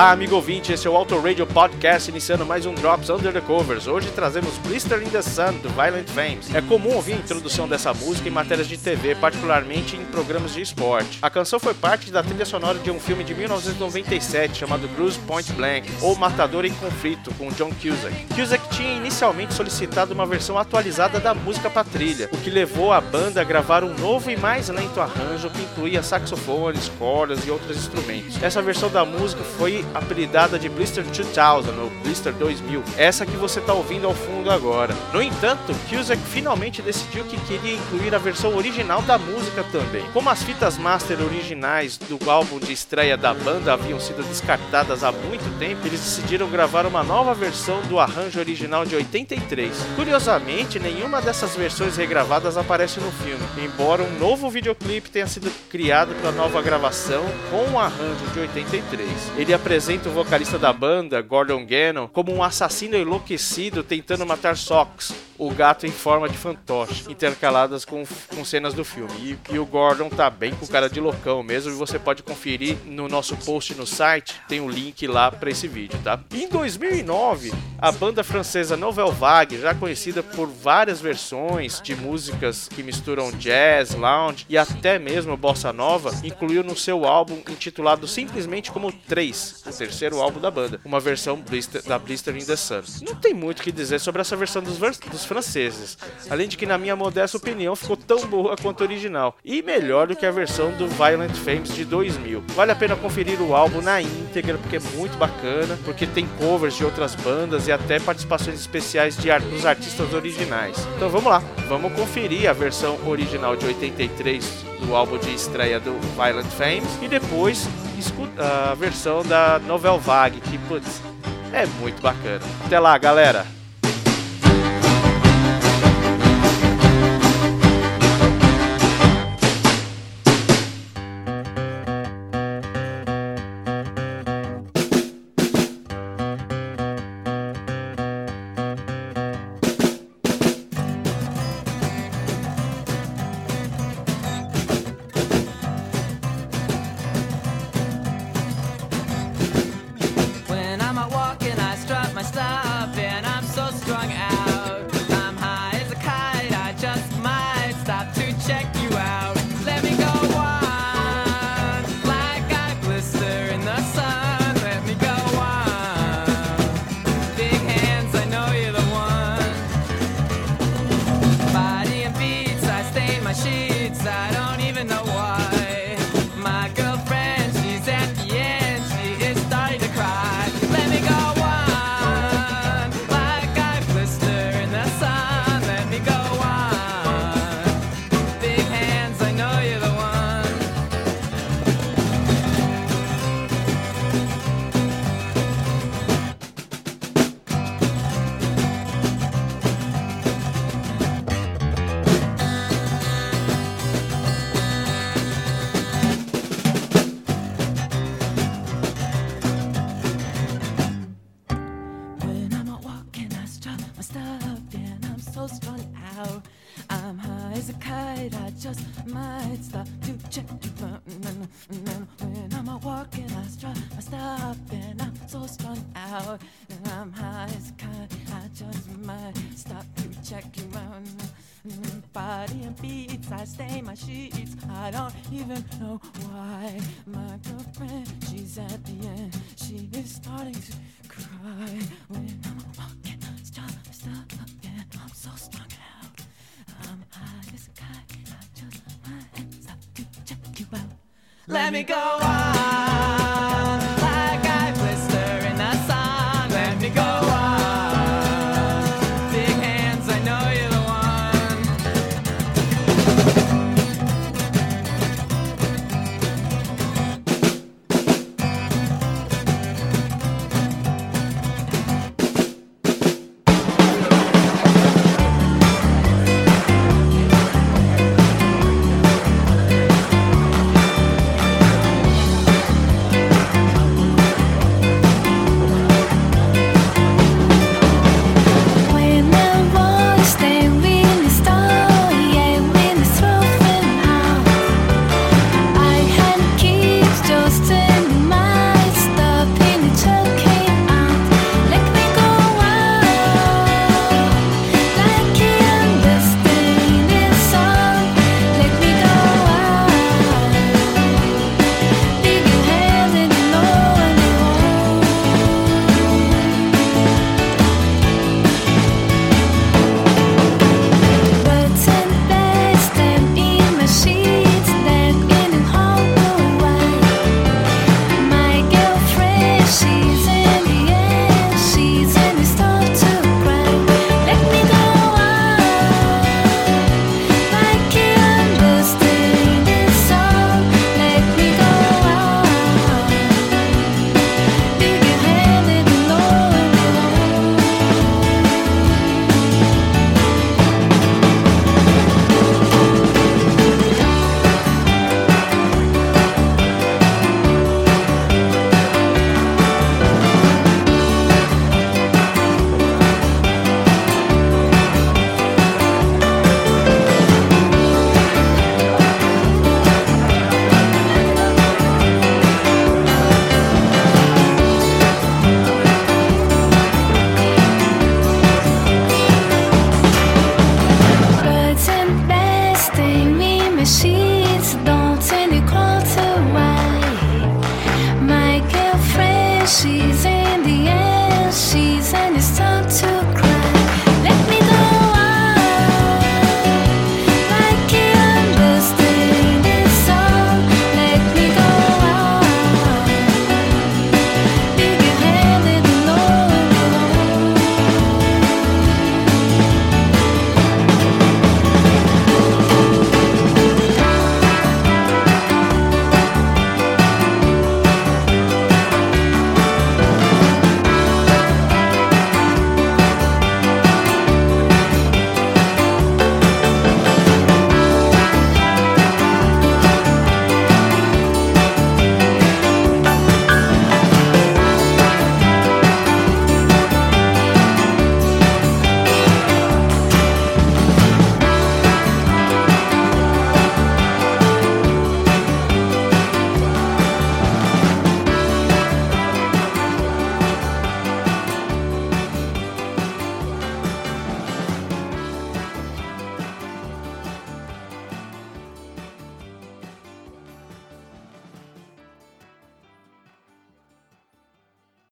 Olá, amigo ouvinte, esse é o Auto Radio Podcast, iniciando mais um Drops Under the Covers. Hoje trazemos Blister in the Sun, do Violent Femmes. É comum ouvir a introdução dessa música em matérias de TV, particularmente em programas de esporte. A canção foi parte da trilha sonora de um filme de 1997 chamado Bruce Point Blank, ou Matador em Conflito, com John Cusack. Cusack tinha inicialmente solicitado uma versão atualizada da música para trilha, o que levou a banda a gravar um novo e mais lento arranjo que incluía saxofones, cordas e outros instrumentos. Essa versão da música foi apelidada de Blister 2000 ou Blister 2000, essa que você está ouvindo ao fundo agora. No entanto, Cusack finalmente decidiu que queria incluir a versão original da música também. Como as fitas master originais do álbum de estreia da banda haviam sido descartadas há muito tempo, eles decidiram gravar uma nova versão do arranjo original de 83. Curiosamente, nenhuma dessas versões regravadas aparece no filme, embora um novo videoclipe tenha sido criado para a nova gravação com o arranjo de 83. Ele apresenta o vocalista da banda, Gordon Gannon, como um assassino enlouquecido tentando matar Sox, o gato em forma de fantoche, intercaladas com, com cenas do filme. E, e, o Gordon tá bem com cara de loucão mesmo, e você pode conferir no nosso post no site, tem o um link lá para esse vídeo, tá? Em 2009, a banda francesa Nouvelle Vague, já conhecida por várias versões de músicas que misturam jazz, lounge e até mesmo bossa nova, incluiu no seu álbum intitulado simplesmente como 3, o terceiro álbum da banda, uma versão Blister, da Blister in the Sun. Não tem muito o que dizer sobre essa versão dos, dos franceses, além de que, na minha modesta opinião, ficou tão boa quanto a original e melhor do que a versão do Violent Femmes de 2000. Vale a pena conferir o álbum na íntegra porque é muito bacana, porque tem covers de outras bandas e até participações especiais de art dos artistas originais. Então vamos lá, vamos conferir a versão original de 83 do álbum de estreia do Violent Femmes e depois a versão da Novel Vague, que putz, é muito bacana. Até lá, galera! just might stop to check you out, And when I'm out walking, I stop, and I'm so strung out, and I'm high as kite. I just might stop to check you out. Body and beats, I stain my sheets. I don't even know why. My girlfriend, she's at the end. She is starting to cry. Let me go on.